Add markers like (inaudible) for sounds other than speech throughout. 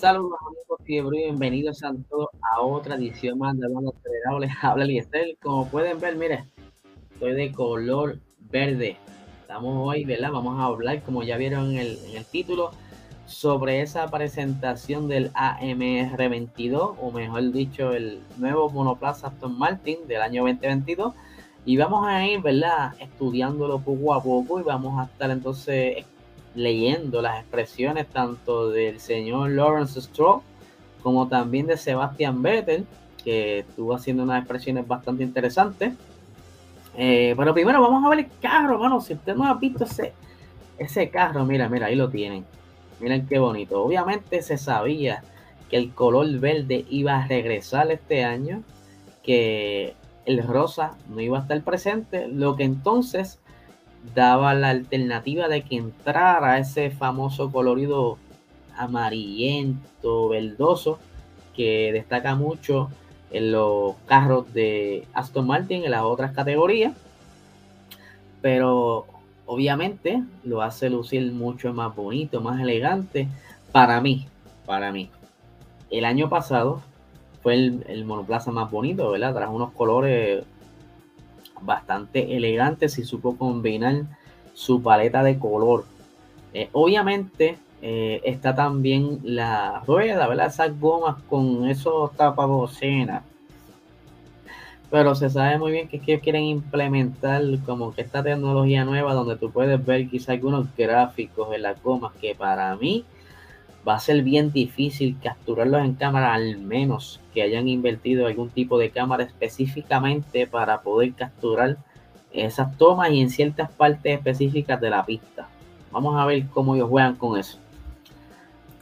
Saludos amigos fiebre bienvenidos a todos a otra edición más de Hablando Acelerado. Les habla Liestel. Como pueden ver, mire, estoy de color verde. Estamos hoy, ¿verdad? Vamos a hablar, como ya vieron en el, en el título, sobre esa presentación del AMR22, o mejor dicho, el nuevo monoplaza Aston Martin del año 2022. Y vamos a ir, ¿verdad? Estudiándolo poco a poco y vamos a estar entonces leyendo las expresiones tanto del señor Lawrence Stroll como también de Sebastian Vettel, que estuvo haciendo unas expresiones bastante interesantes. Eh, pero primero vamos a ver el carro, hermano. Si usted no ha visto ese, ese carro, mira, mira, ahí lo tienen. Miren qué bonito. Obviamente se sabía que el color verde iba a regresar este año, que el rosa no iba a estar presente, lo que entonces daba la alternativa de que entrara ese famoso colorido amarillento, verdoso, que destaca mucho en los carros de Aston Martin en las otras categorías. Pero obviamente lo hace lucir mucho más bonito, más elegante. Para mí, para mí. El año pasado fue el, el monoplaza más bonito, ¿verdad? Trajo unos colores bastante elegante si supo combinar su paleta de color. Eh, obviamente eh, está también la rueda, ¿verdad? Esas gomas con esos tapabocinas. Pero se sabe muy bien que es que quieren implementar como que esta tecnología nueva donde tú puedes ver quizá algunos gráficos en las gomas que para mí va a ser bien difícil capturarlos en cámara, al menos que hayan invertido algún tipo de cámara específicamente para poder capturar esas tomas y en ciertas partes específicas de la pista. Vamos a ver cómo ellos juegan con eso.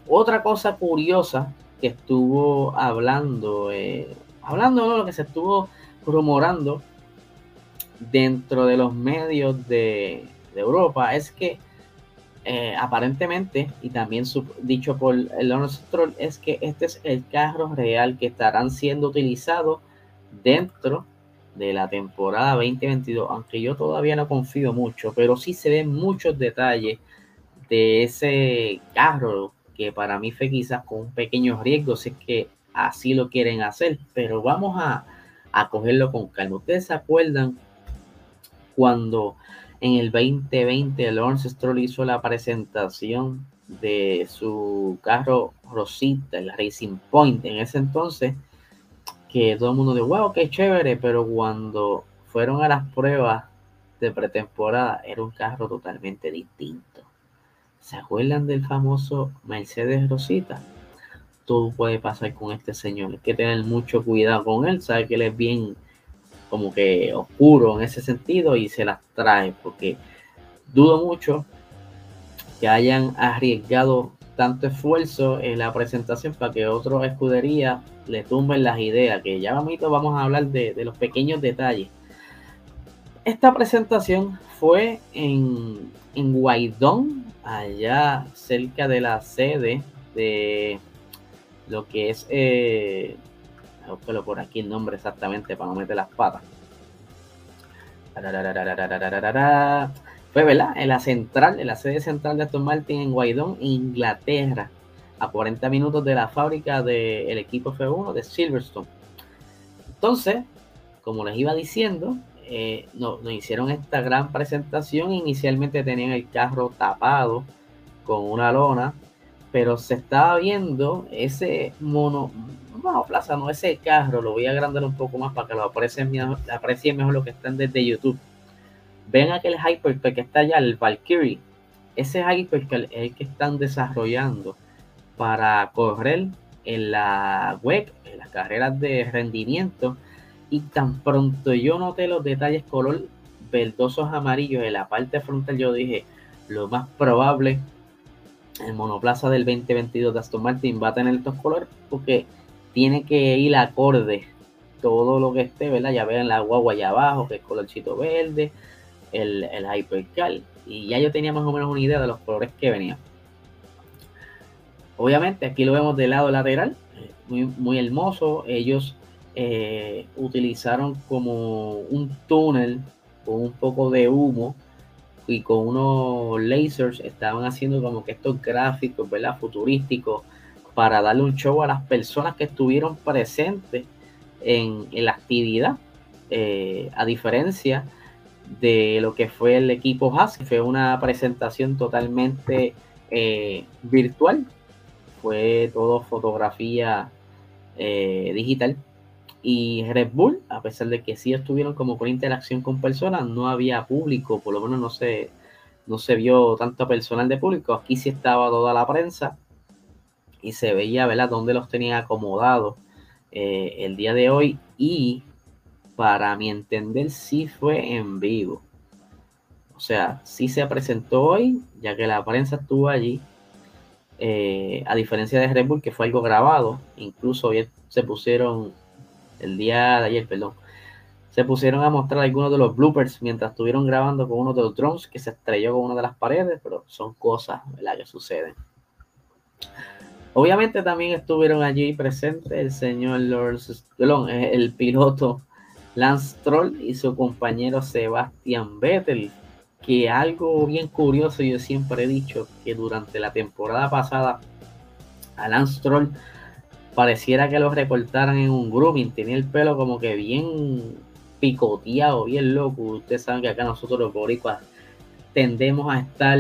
Otra cosa curiosa que estuvo hablando, eh, hablando de lo que se estuvo rumorando dentro de los medios de, de Europa es que eh, aparentemente, y también dicho por el Stroll, es que este es el carro real que estarán siendo utilizados dentro de la temporada 2022, aunque yo todavía no confío mucho, pero sí se ven muchos detalles de ese carro que para mí fue quizás con un pequeño riesgo, si es que así lo quieren hacer, pero vamos a, a cogerlo con calma. Ustedes se acuerdan cuando en el 2020, Lawrence Stroll hizo la presentación de su carro Rosita, el Racing Point. En ese entonces, que todo el mundo dijo, wow, qué chévere, pero cuando fueron a las pruebas de pretemporada, era un carro totalmente distinto. ¿Se acuerdan del famoso Mercedes Rosita? Todo puede pasar con este señor. Hay que tener mucho cuidado con él. Sabe que él es bien como que oscuro en ese sentido y se las trae, porque dudo mucho que hayan arriesgado tanto esfuerzo en la presentación para que otros escuderías le tumben las ideas, que ya vamos a hablar de, de los pequeños detalles. Esta presentación fue en, en Guaidón, allá cerca de la sede de lo que es eh, búsquelo por aquí el nombre exactamente para no meter las patas. Fue, ¿verdad? En la central, en la sede central de Aston Martin en Guaidón, Inglaterra, a 40 minutos de la fábrica del equipo F1 de Silverstone. Entonces, como les iba diciendo, eh, nos, nos, hicieron esta gran presentación. Inicialmente tenían el carro tapado con una lona, pero se estaba viendo ese mono, no, Plaza, no, ese carro lo voy a agrandar un poco más para que lo aprecien mejor lo que están desde YouTube. Ven aquel Hypercar que está allá, el Valkyrie. Ese Hypercar es el que están desarrollando para correr en la web, en las carreras de rendimiento. Y tan pronto yo noté los detalles color verdosos amarillos en la parte frontal, yo dije, lo más probable, el monoplaza del 2022 de Aston Martin va a tener estos colores porque tiene que ir acorde todo lo que esté, ¿verdad? Ya vean la guagua allá abajo, que es colorcito verde, el, el Hypercar. Y ya yo tenía más o menos una idea de los colores que venían. Obviamente, aquí lo vemos del lado lateral, muy, muy hermoso. Ellos eh, utilizaron como un túnel con un poco de humo y con unos lasers estaban haciendo como que estos gráficos, ¿verdad? Futurísticos para darle un show a las personas que estuvieron presentes en, la actividad, eh, a diferencia de lo que fue el equipo Haas, fue una presentación totalmente eh, virtual, fue todo fotografía eh, digital. Y Red Bull, a pesar de que sí estuvieron como con interacción con personas, no había público, por lo menos no se, no se vio tanto personal de público. Aquí sí estaba toda la prensa y se veía, ¿verdad?, dónde los tenía acomodados eh, el día de hoy. Y para mi entender, sí fue en vivo. O sea, sí se presentó hoy, ya que la prensa estuvo allí. Eh, a diferencia de Red Bull, que fue algo grabado, incluso hoy se pusieron, el día de ayer, perdón, se pusieron a mostrar algunos de los bloopers mientras estuvieron grabando con uno de los drones que se estrelló con una de las paredes, pero son cosas ¿verdad? que suceden. Obviamente también estuvieron allí presentes el señor Lawrence, el piloto Lance Troll y su compañero Sebastian Vettel, que algo bien curioso, yo siempre he dicho que durante la temporada pasada a Lance Troll pareciera que lo recortaran en un grooming, tenía el pelo como que bien picoteado, bien loco. Ustedes saben que acá nosotros los boricuas tendemos a estar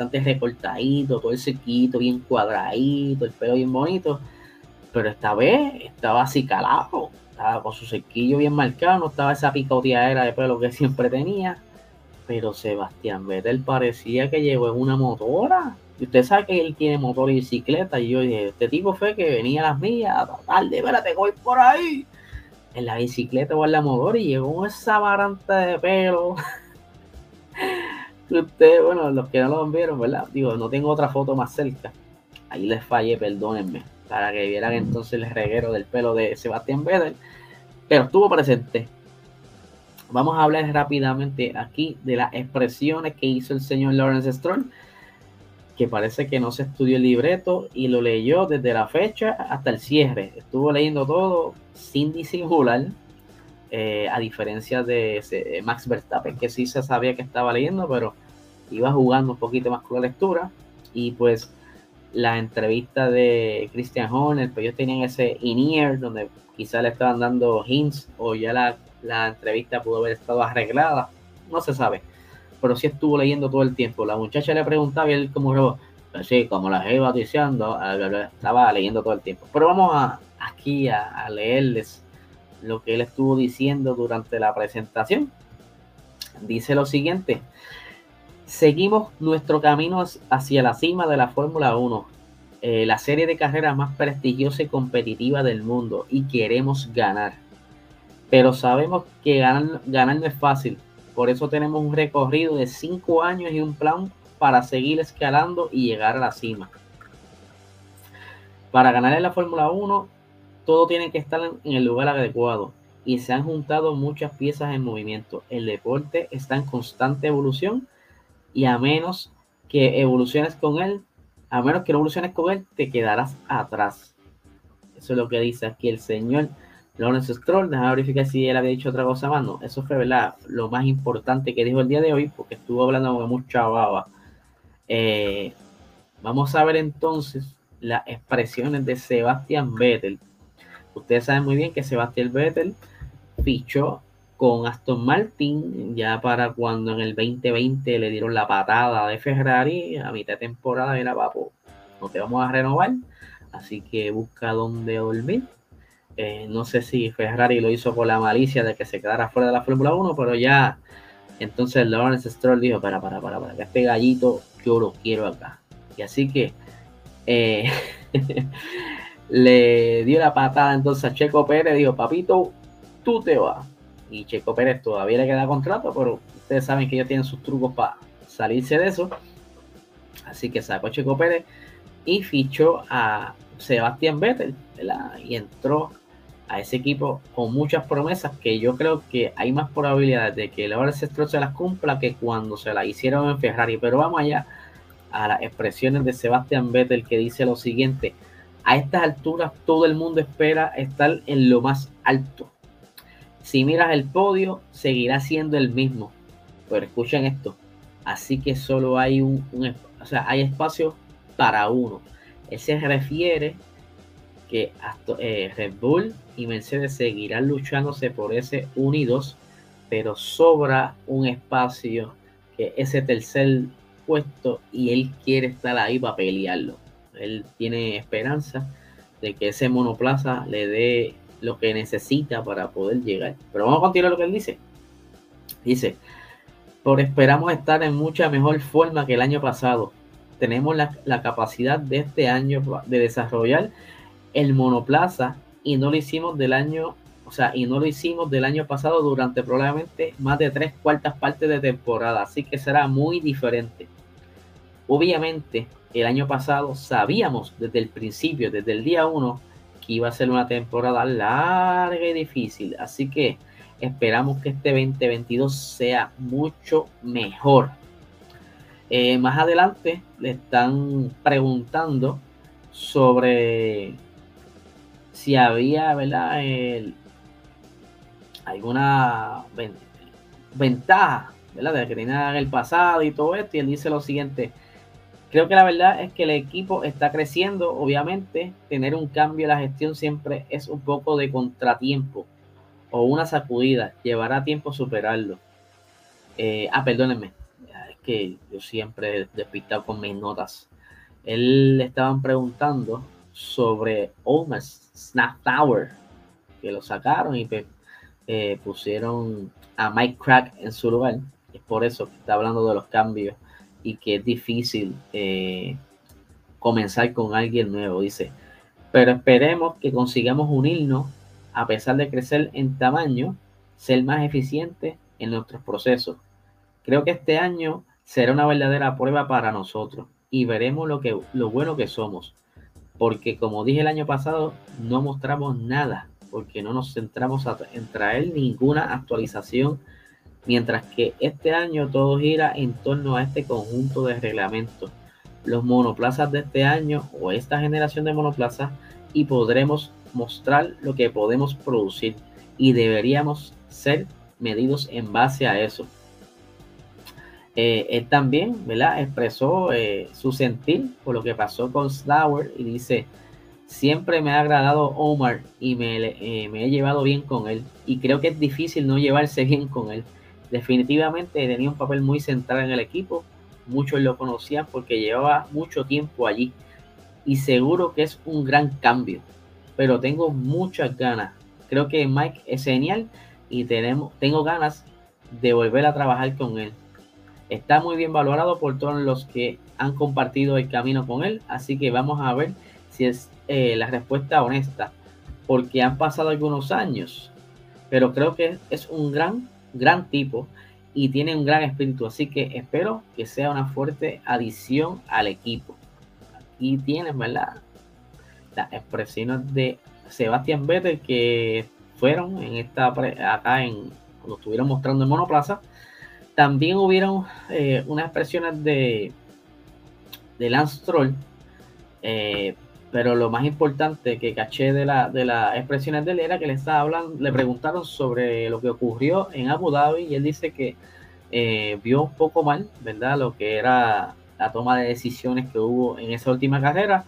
bastante recortaditos, todo el sequito bien cuadradito, el pelo bien bonito. Pero esta vez estaba así calado, estaba con su sequillo bien marcado, no estaba esa picoteadera de pelo que siempre tenía. Pero Sebastián Vettel parecía que llegó en una motora. Y usted sabe que él tiene motor y bicicleta. Y yo dije, este tipo fue que venía a las mías, tarde, espérate, voy por ahí. En la bicicleta o en la motor y llegó esa baranta de pelo. Usted, bueno, los que no lo vieron, ¿verdad? Digo, no tengo otra foto más cerca. Ahí les fallé, perdónenme. Para que vieran entonces el reguero del pelo de Sebastián Vettel. Pero estuvo presente Vamos a hablar rápidamente aquí de las expresiones que hizo el señor Lawrence Stroll, que parece que no se estudió el libreto y lo leyó desde la fecha hasta el cierre. Estuvo leyendo todo sin disimular, eh, a diferencia de Max Verstappen, que sí se sabía que estaba leyendo, pero iba jugando un poquito más con la lectura. Y pues la entrevista de Christian Horner, pues ellos tenían ese in-ear donde quizá le estaban dando hints o ya la la entrevista pudo haber estado arreglada, no se sabe, pero sí estuvo leyendo todo el tiempo. La muchacha le preguntaba y él como así como la iba diciendo, estaba leyendo todo el tiempo. Pero vamos a, aquí a, leerles lo que él estuvo diciendo durante la presentación. Dice lo siguiente, seguimos nuestro camino hacia la cima de la Fórmula 1, eh, la serie de carreras más prestigiosa y competitiva del mundo, y queremos ganar pero sabemos que ganar, no es fácil. Por eso tenemos un recorrido de cinco años y un plan para seguir escalando y llegar a la cima. Para ganar en la Fórmula 1, todo tiene que estar en el lugar adecuado y se han juntado muchas piezas en movimiento. El deporte está en constante evolución y a menos que evoluciones con él, a menos que evoluciones con él, te quedarás atrás. Eso es lo que dice aquí el señor Lawrence Stroll, déjame verificar si él había dicho otra cosa más. No, eso fue ¿verdad? lo más importante que dijo el día de hoy, porque estuvo hablando con mucha baba. Eh, vamos a ver entonces las expresiones de Sebastian Vettel. Ustedes saben muy bien que Sebastian Vettel fichó con Aston Martin ya para cuando en el 2020 le dieron la patada de Ferrari a mitad de temporada era papo, no te vamos a renovar, así que busca dónde dormir eh, no sé si Ferrari lo hizo por la malicia de que se quedara fuera de la Fórmula 1, pero ya entonces Lawrence Stroll dijo, para, para, para, para, que este gallito yo lo quiero acá. Y así que eh, (laughs) le dio la patada entonces a Checo Pérez, dijo, papito, tú te vas. Y Checo Pérez todavía le queda contrato, pero ustedes saben que ya tienen sus trucos para salirse de eso. Así que sacó a Checo Pérez y fichó a Sebastián Vettel, Y entró a ese equipo con muchas promesas que yo creo que hay más probabilidades de que el Stroll se las cumpla que cuando se las hicieron en Ferrari. Pero vamos allá a las expresiones de Sebastián Vettel que dice lo siguiente. A estas alturas todo el mundo espera estar en lo más alto. Si miras el podio, seguirá siendo el mismo. Pero escuchen esto. Así que solo hay un, o sea, hay espacio para uno. Él se refiere que eh, Red Bull y Mercedes seguirán luchándose por ese unidos, pero sobra un espacio que ese tercer puesto y él quiere estar ahí para pelearlo. Él tiene esperanza de que ese monoplaza le dé lo que necesita para poder llegar. Pero vamos a continuar lo que él dice. Dice, por esperamos estar en mucha mejor forma que el año pasado. Tenemos la, la capacidad de este año de desarrollar el monoplaza y no lo hicimos del año, o sea, y no lo hicimos del año pasado durante probablemente más de tres cuartas partes de temporada, así que será muy diferente. Obviamente, el año pasado sabíamos desde el principio, desde el día uno, que iba a ser una temporada larga y difícil, así que esperamos que este 2022 sea mucho mejor. Eh, más adelante le están preguntando sobre si había, ¿verdad? alguna ventaja, ¿verdad? De que tenía en el pasado y todo esto. Y él dice lo siguiente. Creo que la verdad es que el equipo está creciendo. Obviamente, tener un cambio en la gestión siempre es un poco de contratiempo o una sacudida. Llevará tiempo superarlo. Eh, ah, perdónenme. Es que yo siempre he despistado con mis notas. Él le estaban preguntando sobre Omar Snap Tower, que lo sacaron y pues, eh, pusieron a Mike Crack en su lugar. Es por eso que está hablando de los cambios y que es difícil eh, comenzar con alguien nuevo, dice. Pero esperemos que consigamos unirnos a pesar de crecer en tamaño, ser más eficientes en nuestros procesos. Creo que este año será una verdadera prueba para nosotros y veremos lo, que, lo bueno que somos porque como dije el año pasado, no mostramos nada, porque no nos centramos en traer ninguna actualización, mientras que este año todo gira en torno a este conjunto de reglamentos, los monoplazas de este año o esta generación de monoplazas y podremos mostrar lo que podemos producir y deberíamos ser medidos en base a eso. Eh, él también, ¿verdad? Expresó eh, su sentir por lo que pasó con Slower y dice, siempre me ha agradado Omar y eh, me, he llevado bien con él y creo que es difícil no llevarse bien con él. Definitivamente tenía un papel muy central en el equipo, muchos lo conocían porque llevaba mucho tiempo allí. Y seguro que es un gran cambio, pero tengo muchas ganas. Creo que Mike es genial y tenemos, tengo ganas de volver a trabajar con él. Está muy bien valorado por todos los que han compartido el camino con él, así que vamos a ver si es eh, la respuesta honesta, porque han pasado algunos años, pero creo que es un gran, gran tipo y tiene un gran espíritu, así que espero que sea una fuerte adición al equipo. Aquí tienen, ¿verdad? Las expresiones de Sebastián Vettel que fueron en esta acá en cuando estuvieron mostrando en monoplaza también hubieron eh, unas expresiones de, de Lance Troll, eh, pero lo más importante que caché de, la, de las expresiones de él era que le estaba hablando, le preguntaron sobre lo que ocurrió en Abu Dhabi y él dice que eh, vio un poco mal, ¿verdad? Lo que era la toma de decisiones que hubo en esa última carrera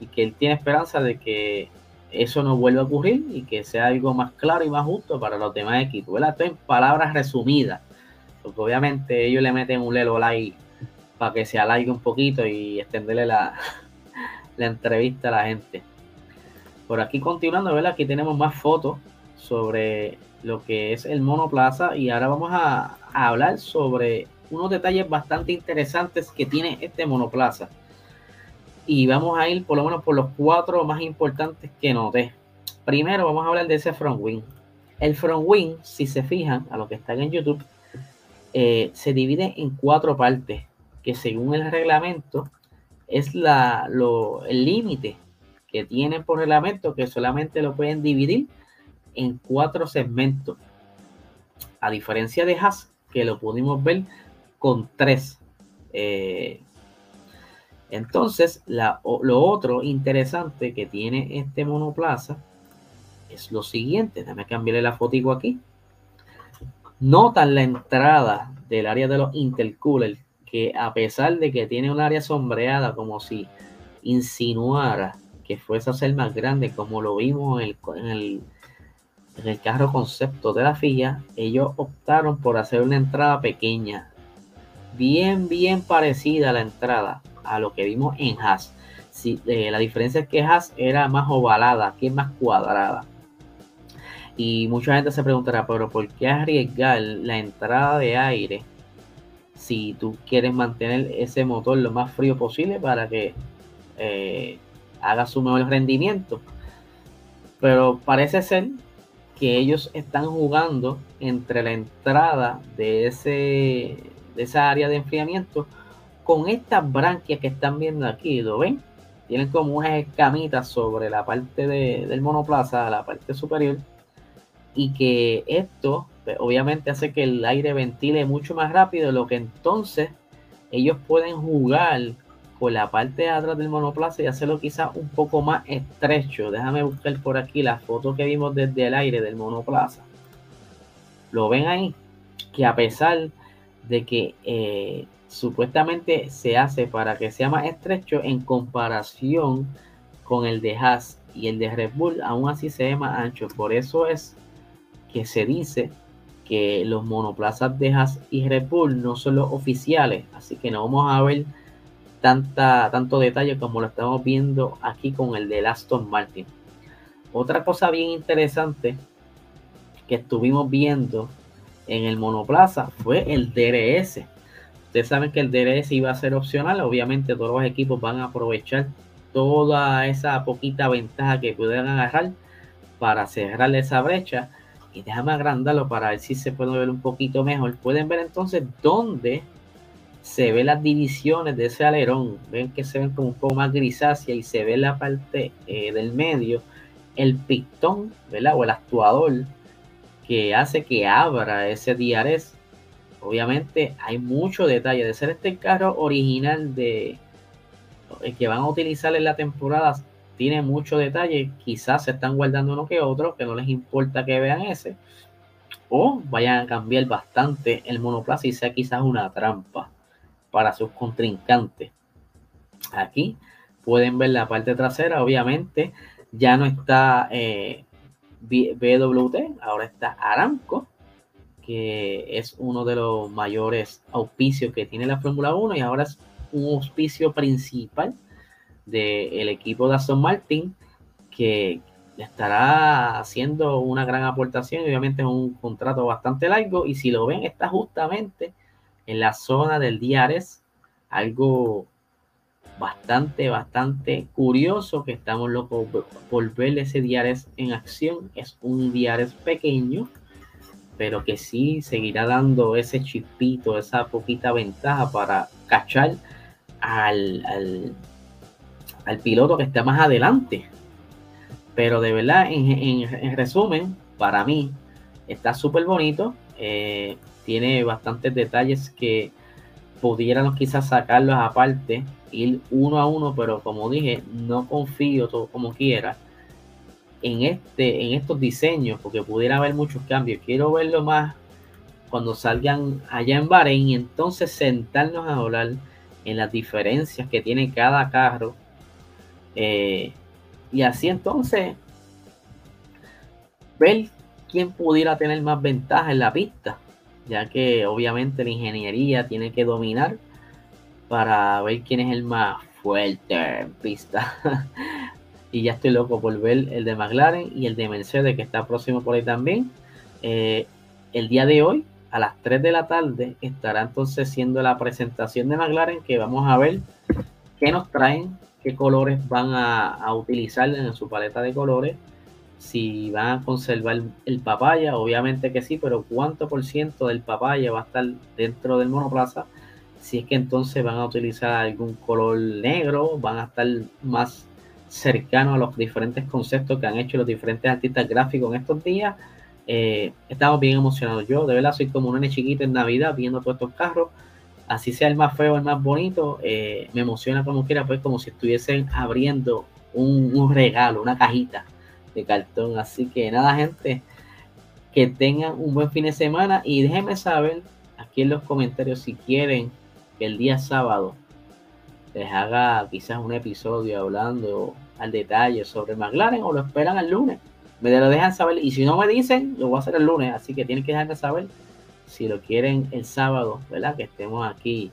y que él tiene esperanza de que eso no vuelva a ocurrir y que sea algo más claro y más justo para los demás equipos, ¿verdad? Esto en palabras resumidas porque obviamente ellos le meten un lelo like para que se alargue un poquito y extenderle la, la entrevista a la gente. Por aquí continuando, ¿verdad? Aquí tenemos más fotos sobre lo que es el monoplaza y ahora vamos a, hablar sobre unos detalles bastante interesantes que tiene este monoplaza. Y vamos a ir por lo menos por los cuatro más importantes que noté. Primero vamos a hablar de ese front wing. El front wing, si se fijan a lo que están en YouTube, eh, se divide en cuatro partes, que según el reglamento es la, lo, el límite que tienen por reglamento, que solamente lo pueden dividir en cuatro segmentos. A diferencia de Haas, que lo pudimos ver con tres. Eh, entonces, la, lo otro interesante que tiene este monoplaza es lo siguiente. Déjame cambiarle la fotico aquí. Notan la entrada del área de los intercoolers, a pesar de que tiene un área sombreada como si insinuara que fuese a ser más grande, como lo vimos en el, carro concepto de la FIA, ellos optaron por hacer una entrada pequeña, bien, bien parecida a la entrada a lo que vimos en Haas. Sí, eh, la diferencia es que Haas era más ovalada, que más cuadrada. Y mucha gente se preguntará, pero ¿por qué arriesgar la entrada de aire si tú quieres mantener ese motor lo más frío posible para que eh, haga su mejor rendimiento? Pero parece ser que ellos están jugando entre la entrada de, ese, de esa área de enfriamiento con estas branquias que están viendo aquí, ¿lo ven? Tienen como unas escamitas sobre la parte del monoplaza, la parte superior y que esto pues, obviamente hace que el aire ventile mucho más rápido, lo que entonces ellos pueden jugar con la parte de atrás del monoplaza y hacerlo quizás un poco más estrecho. Déjame buscar por aquí la foto que vimos desde el aire del monoplaza. Lo ven ahí, que a pesar de que eh, supuestamente se hace para que sea más estrecho en comparación con el de Haas y el de Red Bull, aún así se ve más ancho. Por eso es que se dice que los monoplazas de Haas y Red Bull no son los oficiales, así que no vamos a ver tanta, tanto detalle como lo estamos viendo aquí con el de Aston Martin. Otra cosa bien interesante que estuvimos viendo en el monoplaza fue el DRS. Ustedes saben que el DRS iba a ser opcional, obviamente todos los equipos van a aprovechar toda esa poquita ventaja que pudieran agarrar para cerrar esa brecha y déjame agrandarlo para ver si se puede ver un poquito mejor. Pueden ver entonces dónde se ve las divisiones de ese alerón. Ven que se ven como un poco más grisácea y se ve la parte eh, del medio, el pistón, ¿verdad? O el actuador que hace que abra ese diares. Obviamente hay mucho detalle. De ser este carro original de el que van a utilizar en la temporada tiene mucho detalle, quizás se están guardando uno que otro, que no les importa que vean ese, o vayan a cambiar bastante el monoplaza y sea quizás una trampa para sus contrincantes. Aquí pueden ver la parte trasera, obviamente ya no está eh, BWT, ahora está Aramco, que es uno de los mayores auspicios que tiene la Fórmula 1 y ahora es un auspicio principal del equipo de Aston Martin, que estará haciendo una gran aportación. Obviamente es un contrato bastante largo y si lo ven está justamente en la zona del Diares, algo bastante, bastante curioso que estamos locos por ver ese Diares en acción. Es un Diares pequeño, pero que sí seguirá dando ese chipito, esa poquita ventaja para cachar al, al al piloto que está más adelante. Pero de verdad, en, resumen, para mí está súper bonito. Eh, tiene bastantes detalles que pudiéramos quizás sacarlos aparte, ir uno a uno, pero como dije, no confío todo como quiera en, este, en estos diseños, porque pudiera haber muchos cambios. Quiero verlo más cuando salgan allá en Bahrein y entonces sentarnos a hablar en las diferencias que tiene cada carro eh, y así entonces, ver quién pudiera tener más ventaja en la pista, ya que obviamente la ingeniería tiene que dominar para ver quién es el más fuerte en pista. (laughs) y ya estoy loco por ver el de McLaren y el de Mercedes que está próximo por ahí también. Eh, el día de hoy, a las 3 de la tarde, estará entonces siendo la presentación de McLaren que vamos a ver qué nos traen qué colores van a, utilizar en su paleta de colores, si van a conservar el papaya, obviamente que sí, pero cuánto por ciento del papaya va a estar dentro del monoplaza, si es que entonces van a utilizar algún color negro, van a estar más cercanos a los diferentes conceptos que han hecho los diferentes artistas gráficos en estos días. Eh, estamos bien emocionados. Yo de verdad soy como un nene chiquito en Navidad viendo todos estos carros así sea el más feo, el más bonito, eh, me emociona como quiera, pues como si estuviesen abriendo un, regalo, una cajita de cartón. Así que nada, gente, que tengan un buen fin de semana y déjenme saber aquí en los comentarios si quieren que el día sábado les haga quizás un episodio hablando al detalle sobre McLaren o lo esperan el lunes. Me lo dejan saber y si no me dicen, lo voy a hacer el lunes, así que tienen que dejarme saber si lo quieren el sábado, ¿verdad? Que estemos aquí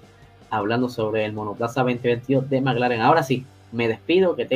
hablando sobre el Monoplaza 2022 de McLaren. Ahora sí, me despido, que